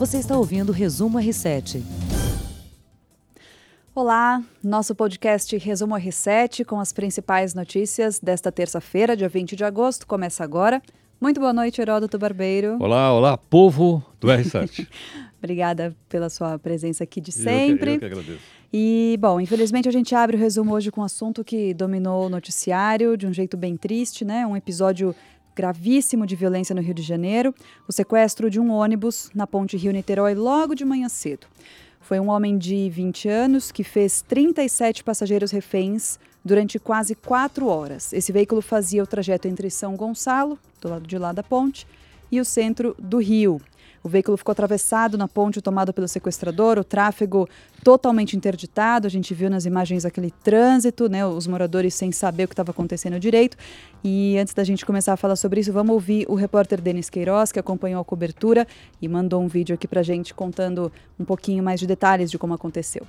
Você está ouvindo o Resumo R7. Olá, nosso podcast Resumo R7 com as principais notícias desta terça-feira, dia 20 de agosto, começa agora. Muito boa noite, Heródoto Barbeiro. Olá, olá, povo do R7. Obrigada pela sua presença aqui de sempre. Eu que, eu que agradeço. E, bom, infelizmente a gente abre o resumo hoje com um assunto que dominou o noticiário de um jeito bem triste, né? Um episódio gravíssimo de violência no Rio de Janeiro, o sequestro de um ônibus na ponte Rio-Niterói logo de manhã cedo. Foi um homem de 20 anos que fez 37 passageiros reféns durante quase quatro horas. Esse veículo fazia o trajeto entre São Gonçalo, do lado de lá da ponte, e o centro do Rio. O veículo ficou atravessado na ponte tomado pelo sequestrador, o tráfego totalmente interditado. A gente viu nas imagens aquele trânsito, né, os moradores sem saber o que estava acontecendo direito. E antes da gente começar a falar sobre isso, vamos ouvir o repórter Denis Queiroz, que acompanhou a cobertura e mandou um vídeo aqui para a gente contando um pouquinho mais de detalhes de como aconteceu.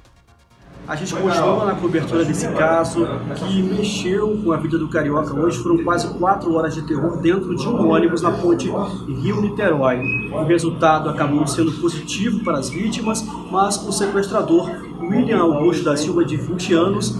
A gente continua na cobertura desse caso que mexeu com a vida do carioca. Hoje foram quase quatro horas de terror dentro de um ônibus na ponte Rio-Niterói. O resultado acabou sendo positivo para as vítimas, mas o sequestrador William Augusto da Silva, de 20 anos,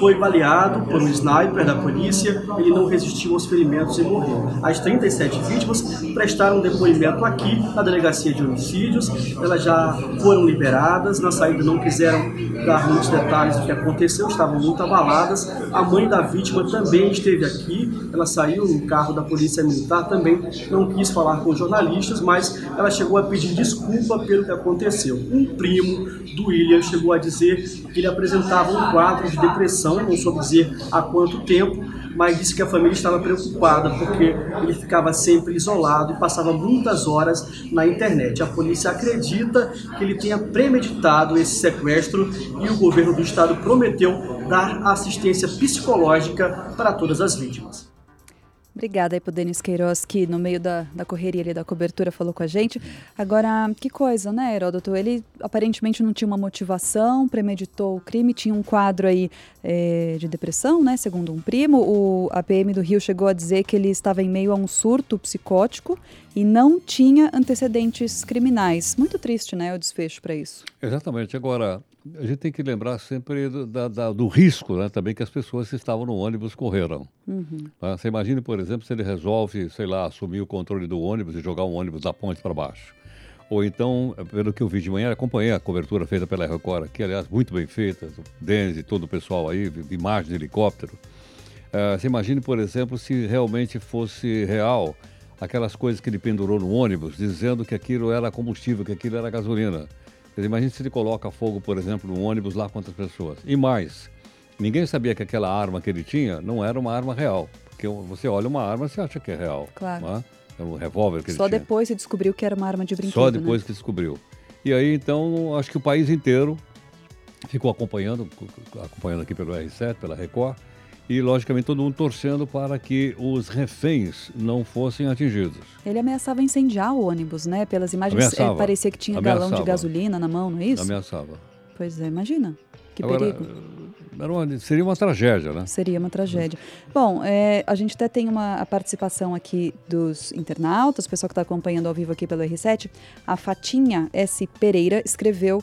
foi baleado por um sniper da polícia, ele não resistiu aos ferimentos e morreu. As 37 vítimas prestaram depoimento aqui na delegacia de homicídios, elas já foram liberadas, na saída não quiseram dar muitos detalhes do que aconteceu, estavam muito abaladas. A mãe da vítima também esteve aqui, ela saiu no carro da polícia militar, também não quis falar com jornalistas, mas ela chegou a pedir desculpa pelo que aconteceu. Um primo do William chegou a dizer que ele apresentava um quadro de depressão, não soube dizer há quanto tempo, mas disse que a família estava preocupada porque ele ficava sempre isolado e passava muitas horas na internet. A polícia acredita que ele tenha premeditado esse sequestro e o governo do estado prometeu dar assistência psicológica para todas as vítimas. Obrigada aí pro Denis Queiroz, que no meio da, da correria ali da cobertura falou com a gente. Agora, que coisa, né, Heródoto? Ele aparentemente não tinha uma motivação, premeditou o crime, tinha um quadro aí é, de depressão, né, segundo um primo. O, a PM do Rio chegou a dizer que ele estava em meio a um surto psicótico e não tinha antecedentes criminais. Muito triste, né, o desfecho para isso. Exatamente. Agora, a gente tem que lembrar sempre do, da, da, do risco né, também que as pessoas que estavam no ônibus correram. Uhum. Tá? Você imagine, por exemplo, se ele resolve, sei lá, assumir o controle do ônibus e jogar um ônibus da ponte para baixo. Ou então, pelo que eu vi de manhã, acompanhei a cobertura feita pela Record, que aliás muito bem feita, o Denis e todo o pessoal aí, imagem de helicóptero. Uh, você imagine, por exemplo, se realmente fosse real aquelas coisas que ele pendurou no ônibus, dizendo que aquilo era combustível, que aquilo era gasolina. Quer dizer, imagine se ele coloca fogo, por exemplo, no ônibus lá com outras pessoas. E mais, ninguém sabia que aquela arma que ele tinha não era uma arma real. Porque você olha uma arma e acha que é real. Claro. Não é? é um revólver que Só ele tinha. depois você descobriu que era uma arma de brinquedo, Só depois né? que descobriu. E aí, então, acho que o país inteiro ficou acompanhando, acompanhando aqui pelo R7, pela Record, e, logicamente, todo mundo torcendo para que os reféns não fossem atingidos. Ele ameaçava incendiar o ônibus, né? Pelas imagens, é, parecia que tinha ameaçava. galão de gasolina na mão, não é isso? Ameaçava. Pois é, imagina. Que Agora, perigo. Uma, seria uma tragédia, né? Seria uma tragédia. Bom, é, a gente até tem uma a participação aqui dos internautas, o pessoal que está acompanhando ao vivo aqui pelo R7. A Fatinha S. Pereira escreveu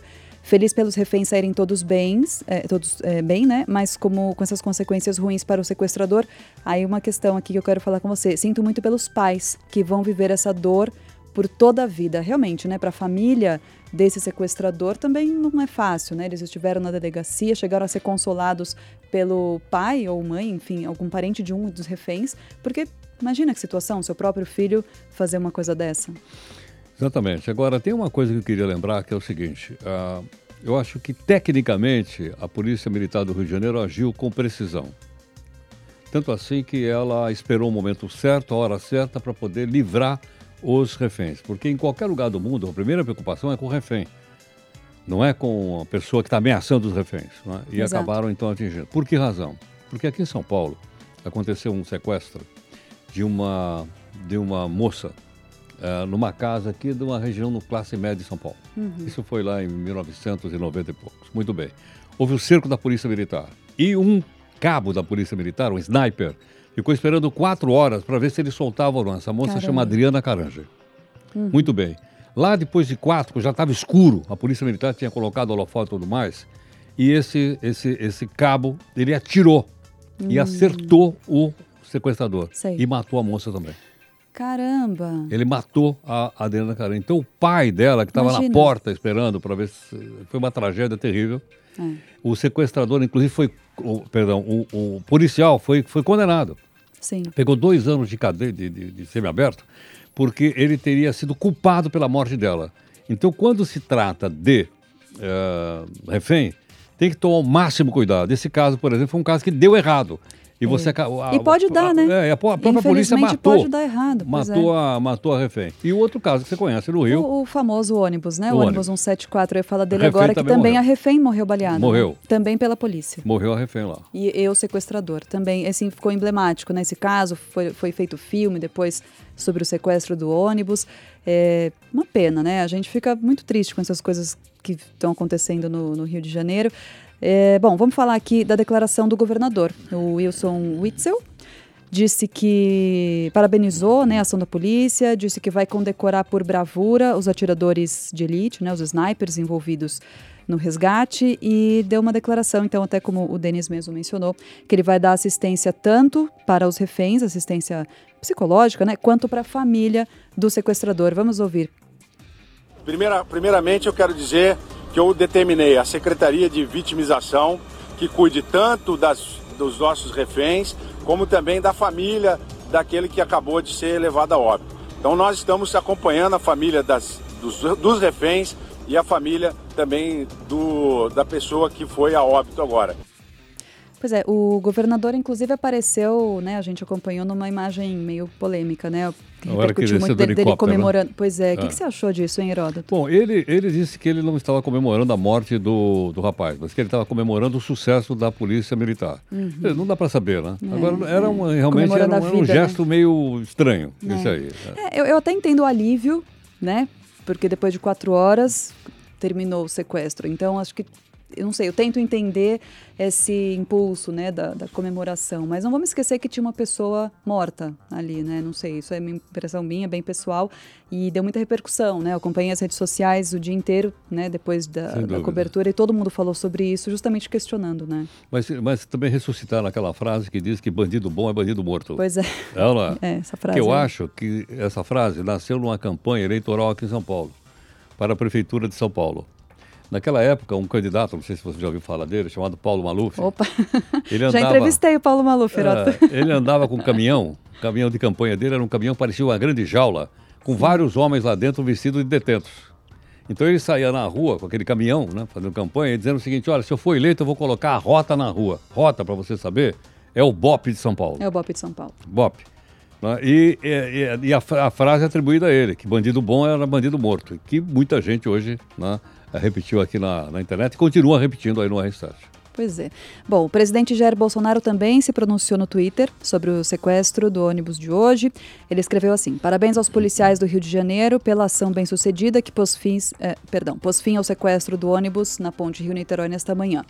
Feliz pelos reféns saírem todos bens, é, todos é, bem, né? Mas como com essas consequências ruins para o sequestrador, aí uma questão aqui que eu quero falar com você. Sinto muito pelos pais que vão viver essa dor por toda a vida. Realmente, né? Para a família desse sequestrador também não é fácil, né? Eles estiveram na delegacia, chegaram a ser consolados pelo pai ou mãe, enfim, algum parente de um dos reféns, porque imagina que situação, seu próprio filho fazer uma coisa dessa. Exatamente. Agora, tem uma coisa que eu queria lembrar que é o seguinte: uh, eu acho que tecnicamente a Polícia Militar do Rio de Janeiro agiu com precisão. Tanto assim que ela esperou o momento certo, a hora certa, para poder livrar os reféns. Porque em qualquer lugar do mundo, a primeira preocupação é com o refém. Não é com a pessoa que está ameaçando os reféns. É? E Exato. acabaram então atingindo. Por que razão? Porque aqui em São Paulo aconteceu um sequestro de uma, de uma moça uh, numa casa aqui de uma região no classe média de São Paulo. Uhum. Isso foi lá em 1990 e poucos. Muito bem. Houve o cerco da Polícia Militar. E um cabo da Polícia Militar, um sniper, ficou esperando quatro horas para ver se ele soltava ou não. Essa moça Caramba. chama Adriana Caranja. Uhum. Muito bem. Lá depois de quatro, já estava escuro, a polícia militar tinha colocado holofote e tudo mais, e esse, esse, esse cabo, ele atirou e acertou o sequestrador. Sei. E matou a moça também. Caramba. Ele matou a Adriana Caran. Então o pai dela, que estava na porta esperando para ver se. Foi uma tragédia terrível. É. O sequestrador, inclusive, foi. o- perdão, o, o policial foi, foi condenado. Sim. Pegou dois anos de cadeia de, de, de semiaberto, porque ele teria sido culpado pela morte dela. Então, quando se trata de eh, refém, tem que tomar o máximo cuidado. Esse caso, por exemplo, foi um caso que deu errado. E você aca- a- E pode dar, né? É, a, a própria polícia matou. pode dar errado, Matou, a, matou a refém. E o outro caso que você conhece no Rio, O, o famoso ônibus, né? O O ônibus ônibus. 174, eu ia falar dele A agora, que também morreu. a refém morreu baleada. Morreu. né? Também pela polícia. morreu a refém lá. E, e o sequestrador também, assim, ficou emblemático nesse caso, foi, foi feito filme depois sobre o sequestro do ônibus. É uma pena, né? A gente fica muito triste com essas coisas que estão acontecendo no, no Rio de Janeiro. É, bom, vamos falar aqui da declaração do governador, o Wilson Witzel. Disse que parabenizou né, a ação da polícia, disse que vai condecorar por bravura os atiradores de elite, né, os snipers envolvidos no resgate e deu uma declaração, então, até como o Denis mesmo mencionou, que ele vai dar assistência tanto para os reféns, assistência psicológica, né, quanto para a família do sequestrador. Vamos ouvir. Primeira, primeiramente, eu quero dizer que eu determinei a Secretaria de Vitimização que cuide tanto das, dos nossos reféns, como também da família daquele que acabou de ser levado a óbito. Então, nós estamos acompanhando a família das, dos, dos reféns e a família também do, da pessoa que foi a óbito agora. Pois é, o governador, inclusive, apareceu, né? A gente acompanhou numa imagem meio polêmica, né? Que que repercutiu ele muito dele, dele né? comemorando. Pois é, o que, É. que você achou disso, hein, Heródoto? Bom, ele, ele disse que ele não estava comemorando a morte do, do rapaz, mas que ele estava comemorando o sucesso da polícia militar. Eh, Não dá para saber, né? Agora, era uma, realmente era Uhum. É, um, a era um vida, né? gesto meio estranho, isso aí. né? É, eu, eu até entendo o alívio, né? Porque depois de quatro horas terminou o sequestro. Então, acho que. Eu não sei, eu tento entender esse impulso, né, da, da comemoração. Mas não vamos esquecer que tinha uma pessoa morta ali, né? Não sei, isso é uma impressão minha, bem pessoal. E deu muita repercussão, né? Eu acompanhei as redes sociais o dia inteiro, né, depois da, da cobertura, e todo mundo falou sobre isso, justamente questionando, né? Mas, mas também ressuscitaram aquela frase que diz que bandido bom é bandido morto. Pois é, Ela, é essa frase. que eu aí. acho que essa frase nasceu numa campanha eleitoral aqui em São Paulo, para a Prefeitura de São Paulo. Naquela época, um candidato, não sei se você já ouviu falar dele, chamado Paulo Maluf. Opa, Ele já andava, entrevistei o Paulo Maluf. É, ele andava com um caminhão, o caminhão de campanha dele era um caminhão que parecia uma grande jaula, com vários homens lá dentro vestidos de detentos. Então ele saía na rua com aquele caminhão, né, fazendo campanha, e dizendo o seguinte: olha, se eu for eleito, eu vou colocar a rota na rua. Rota, para você saber, é o BOP de São Paulo. É o Bop de São Paulo. BOP. né? E, e- e a, a frase é atribuída a ele, que bandido bom era bandido morto, que muita gente hoje né, repetiu aqui na, na internet e continua repetindo aí no R7. Pois é. Bom, o presidente Jair Bolsonaro também se pronunciou no Twitter sobre o sequestro do ônibus de hoje. Ele escreveu assim: Parabéns aos policiais do Rio de Janeiro pela ação bem-sucedida que pôs, fins, eh, perdão, pôs fim ao sequestro do ônibus na ponte Rio-Niterói nesta manhã.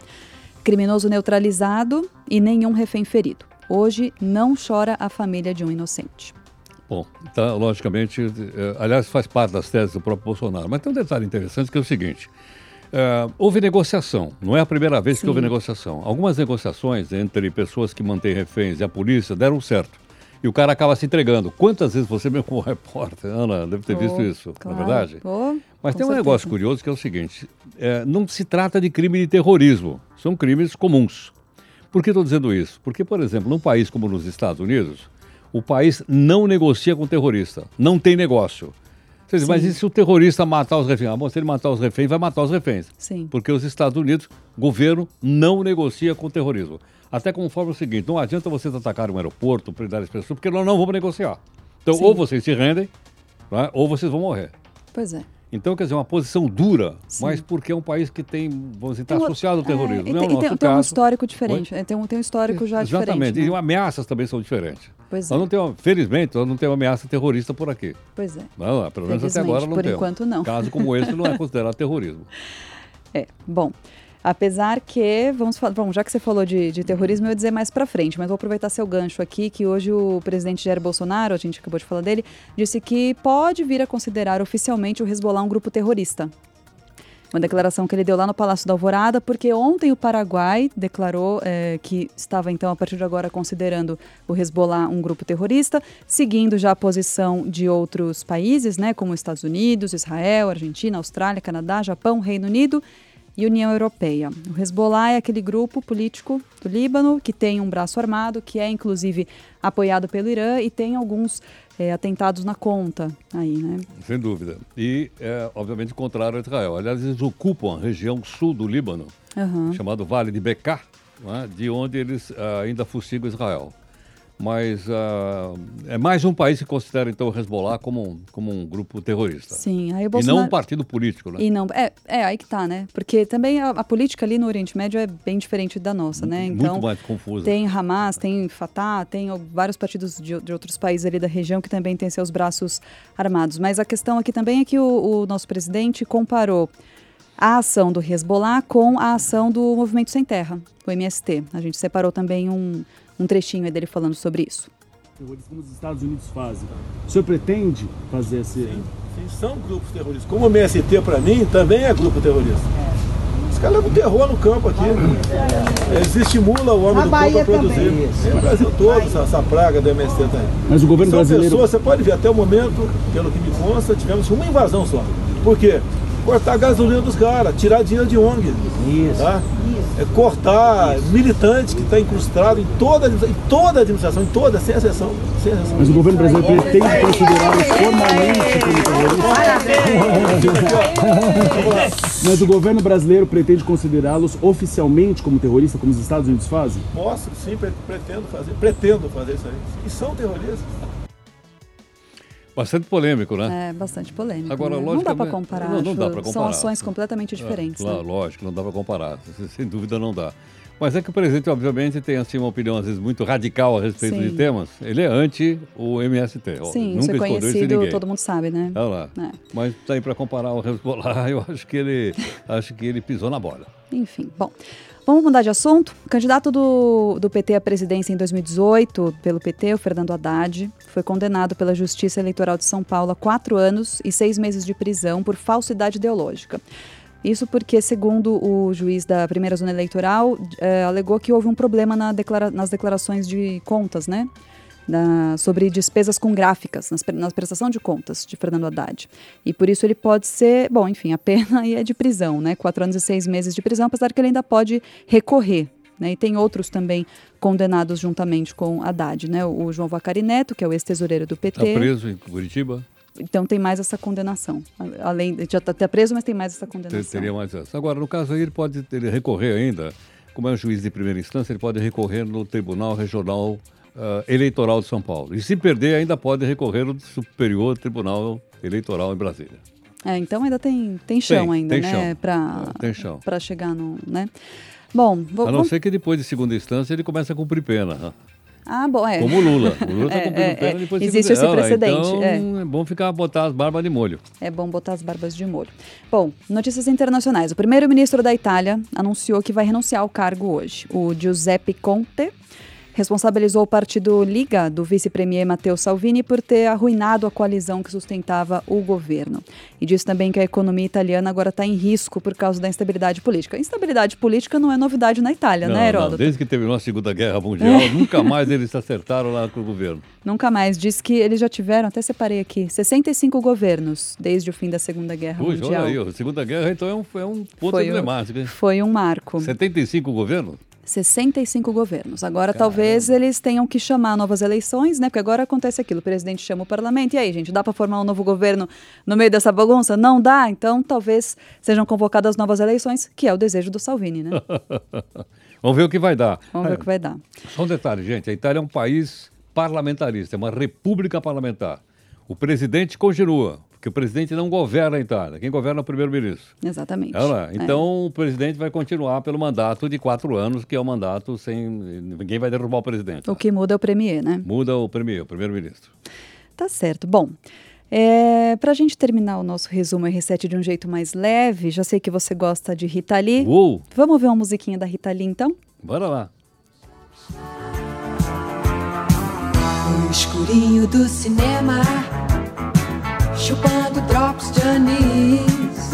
Criminoso neutralizado e nenhum refém ferido. Hoje não chora a família de um inocente. Bom, então, logicamente, eh, aliás, faz parte das teses do próprio Bolsonaro. Mas tem um detalhe interessante que é o seguinte: eh, houve negociação, não é a primeira vez que Sim. houve negociação. Algumas negociações entre pessoas que mantêm reféns e a polícia deram certo. E o cara acaba se entregando. Quantas vezes você, mesmo como repórter, Ana, deve ter visto Oh, isso, claro. na é verdade? Oh, Mas tem um certeza. negócio curioso que é o seguinte: eh, não se trata de crime de terrorismo, são crimes comuns. Por que estou dizendo isso? Porque, por exemplo, num país como nos Estados Unidos, o país não negocia com terrorista, não tem negócio. Diz, mas e se o terrorista matar os reféns? Ah, bom, se ele matar os reféns, vai matar os reféns. Sim. Porque os Estados Unidos, governo, não negocia com terrorismo. Até conforme o seguinte, não adianta vocês atacarem um aeroporto, prender as pessoas, porque nós não vamos negociar. Então, Sim. ou vocês se rendem, né, ou vocês vão morrer. Pois é. Então, quer dizer, uma posição dura, Sim. mas porque é um país que tem, vamos dizer, está Tem associado ao terrorismo. É, e não é o tem, e tem- tem um histórico diferente. é, Tem um, tem um histórico já Exatamente. diferente. E né? ameaças também são diferentes. Pois Nós é. não temos, felizmente, nós não temos ameaça terrorista por aqui. Pois é. Não, pelo menos até agora não por temos. enquanto, não. Caso como esse não é considerado terrorismo. É, bom. Apesar que, vamos falar, bom, já que você falou de, de terrorismo, eu ia dizer mais para frente, mas vou aproveitar seu gancho aqui, que hoje o presidente Jair Bolsonaro, a gente acabou de falar dele, disse que pode vir a considerar oficialmente o Hezbollah um grupo terrorista. Uma declaração que ele deu lá no Palácio da Alvorada, porque ontem o Paraguai declarou é, que estava, então, a partir de agora, considerando o Hezbollah um grupo terrorista, seguindo já a posição de outros países, né, como Estados Unidos, Israel, Argentina, Austrália, Canadá, Japão, Reino Unido e União Europeia. O Hezbollah é aquele grupo político do Líbano que tem um braço armado, que é inclusive apoiado pelo Irã e tem alguns é, atentados na conta aí, né? Sem dúvida. E, é, obviamente, contrário a Israel. Aliás, eles ocupam a região sul do Líbano, uhum. chamado Vale de Becar, é? de onde eles uh, ainda fustigam Israel mas uh, é mais um país que considera então o Hezbollah como um, como um grupo terrorista. Sim, aí o Bolsonaro... E não um partido político, né? E não, é, é aí que tá, né? Porque também a, a, política ali no Oriente Médio é bem diferente da nossa, né? Então, Muito mais confusa. Tem Hamas, tem Fatah, tem vários partidos de, de, outros países ali da região que também têm seus braços armados. Mas a questão aqui também é que o, o nosso presidente comparou a ação do Hezbollah com a ação do Movimento Sem Terra, o MST. A gente separou também um um trechinho dele falando sobre isso. Terroristas como os Estados Unidos fazem. O senhor pretende fazer esse. Sim, sim são grupos terroristas. Como o MST, para mim, também é grupo terrorista. Os caras levam terror no campo aqui. Eles estimulam o homem do campo a produzir. Tem no Brasil todo essa, essa, praga do MST tá aí. Mas o governo são brasileiro. Pessoas, você pode ver, até o momento, pelo que me consta, tivemos uma invasão só. Por quê? Cortar a gasolina dos caras, tirar dinheiro de ONG. Isso. Tá? É, cortar Isso. militante que está incrustado em toda, em toda a administração, em toda, sem exceção. Sem exceção. Mas o governo brasileiro pretende considerá-los formalmente como terroristas? Mas o governo brasileiro pretende considerá-los oficialmente como terroristas, como os Estados Unidos fazem? Posso, sim, pretendo fazer, pretendo fazer isso aí. E são terroristas. Bastante polêmico, né? É, bastante polêmico. Agora, né? Não dá para comparar. Não, não dá para comparar. São ações completamente é, diferentes. É, claro, né? lógico, não dá para comparar. Sem dúvida não dá. Mas é que o presidente, obviamente, tem assim, uma opinião, às vezes, muito radical a respeito Sim. de temas. Ele é anti o MST. Sim, Nunca isso é conhecido, todo mundo sabe, né? Olha lá. É. Mas tá aí para comparar o Hezbollah, eu acho que ele, acho que ele pisou na bola. Enfim, bom. Vamos mudar de assunto? O candidato do, do PT à presidência em 2018, pelo PT, o Fernando Haddad, foi condenado pela Justiça Eleitoral de São Paulo a quatro anos e seis meses de prisão por falsidade ideológica. Isso porque, segundo o juiz da primeira zona eleitoral, eh, alegou que houve um problema na declara nas declarações de contas, né? Da, sobre despesas com gráficas nas, na prestação de contas de Fernando Haddad. E por isso ele pode ser, bom, enfim, a pena aí é de prisão, né? Quatro anos e seis meses de prisão, apesar que ele ainda pode recorrer. Né? E tem outros também condenados juntamente com Haddad, né? O, João Vacari Neto, que é o ex-tesoureiro do PT. Está preso em Curitiba? Então tem mais essa condenação. Além já está tá preso, mas tem mais essa condenação. Teria mais essa. Agora, no caso aí, ele pode ele recorrer ainda, como é um juiz de primeira instância, ele pode recorrer no Tribunal Regional uh, Eleitoral de São Paulo. E se perder, ainda pode recorrer no Superior Tribunal Eleitoral em Brasília. É, então ainda tem, tem chão tem, ainda, tem né? Para chegar no. Né? Bom, vou, A não ser que depois de segunda instância ele comece a cumprir pena. Né? Ah, bom, é. Como o Lula. O Lula está é, cumprindo é, pena depois de Existe esse precedente. Então é. é bom ficar botar as barbas de molho. É bom botar as barbas de molho. Bom, notícias internacionais. O primeiro-ministro da Itália anunciou que vai renunciar ao cargo hoje. O Giuseppe Conte responsabilizou o partido Liga do vice-premier Matteo Salvini por ter arruinado a coalizão que sustentava o governo. E disse também que a economia italiana agora está em risco por causa da instabilidade política. A instabilidade política não é novidade na Itália, não, né, Heródoto? Não. Desde que terminou a Segunda Guerra Mundial, nunca mais eles se acertaram lá com o governo. Nunca mais. Diz que eles já tiveram, até separei aqui, 65 governos desde o fim da Segunda Guerra Puxa, Mundial. Olha aí, a Segunda Guerra então é um, é um ponto foi emblemático. Um, foi um marco. 75 governos? 65 governos. Agora, Caramba. talvez eles tenham que chamar novas eleições, né? Porque agora acontece aquilo: o presidente chama o parlamento. E aí, gente, dá para formar um novo governo no meio dessa bagunça? Não dá? Então, talvez sejam convocadas novas eleições, que é o desejo do Salvini, né? Vamos ver o que vai dar. Vamos ver o que vai dar. Só um detalhe, gente: a Itália é um país parlamentarista, é uma república parlamentar. O presidente continua. Porque o presidente não governa a Itália, quem governa é o primeiro-ministro. Exatamente. É. Então o presidente vai continuar pelo mandato de quatro anos, que é o mandato sem. Ninguém vai derrubar o presidente. O que muda é o premier, né? Muda o premier, o primeiro-ministro. Tá certo. Bom. É, para a gente terminar o nosso resumo R7 de um jeito mais leve, já sei que você gosta de Rita Lee. Uou! Vamos ver uma musiquinha da Rita Lee, então? Bora lá. No escurinho do cinema, chupando drops de anis.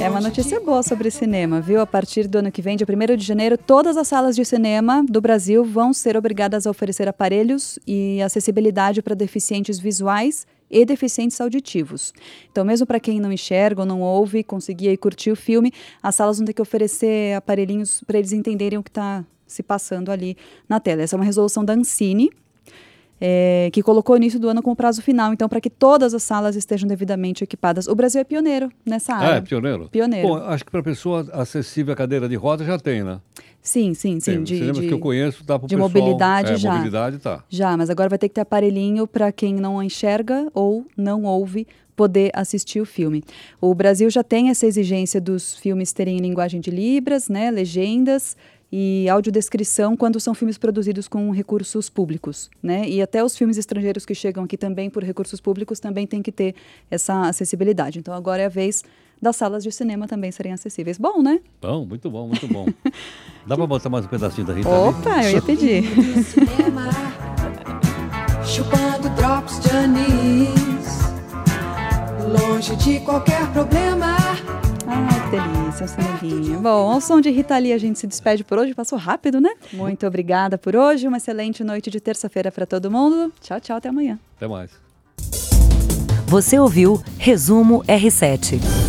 É uma notícia boa sobre cinema, viu? A partir do ano que vem, dia 1 de janeiro, todas as salas de cinema do Brasil vão ser obrigadas a oferecer aparelhos e acessibilidade para deficientes visuais e deficientes auditivos. Então, mesmo para quem não enxerga ou não ouve, conseguir aí curtir o filme, as salas vão ter que oferecer aparelhinhos para eles entenderem o que está se passando ali na tela. Essa é uma resolução da Ancine, é, que colocou o início do ano como prazo final, então, para que todas as salas estejam devidamente equipadas. O Brasil é pioneiro nessa área. Ah, é pioneiro? Pioneiro. Bom, acho que para pessoa acessível à cadeira de roda já tem, né? Sim, sim, sim. Tem. De, Cinemas de, que eu conheço, dá para de pessoal... mobilidade é, já. mobilidade tá. Já, mas agora vai ter que ter aparelhinho para quem não enxerga ou não ouve poder assistir o filme. O Brasil já tem essa exigência dos filmes terem linguagem de libras, né, legendas e audiodescrição quando são filmes produzidos com recursos públicos, né? E até os filmes estrangeiros que chegam aqui também por recursos públicos também tem que ter essa acessibilidade. Então agora é a vez das salas de cinema também serem acessíveis. Bom, né? Bom, muito bom, muito bom. Dá para botar mais um pedacinho da Rita? Opa, eu ia pedir. Cinema, chupando drops de anis. Longe de qualquer problema. Ai, que delícia, um. Bom, ao som de Rita Lee a gente se despede por hoje. Passou rápido, né? Muito obrigada por hoje. Uma excelente noite de terça-feira para todo mundo. Tchau, tchau, até amanhã. Até mais. Você ouviu Resumo R7.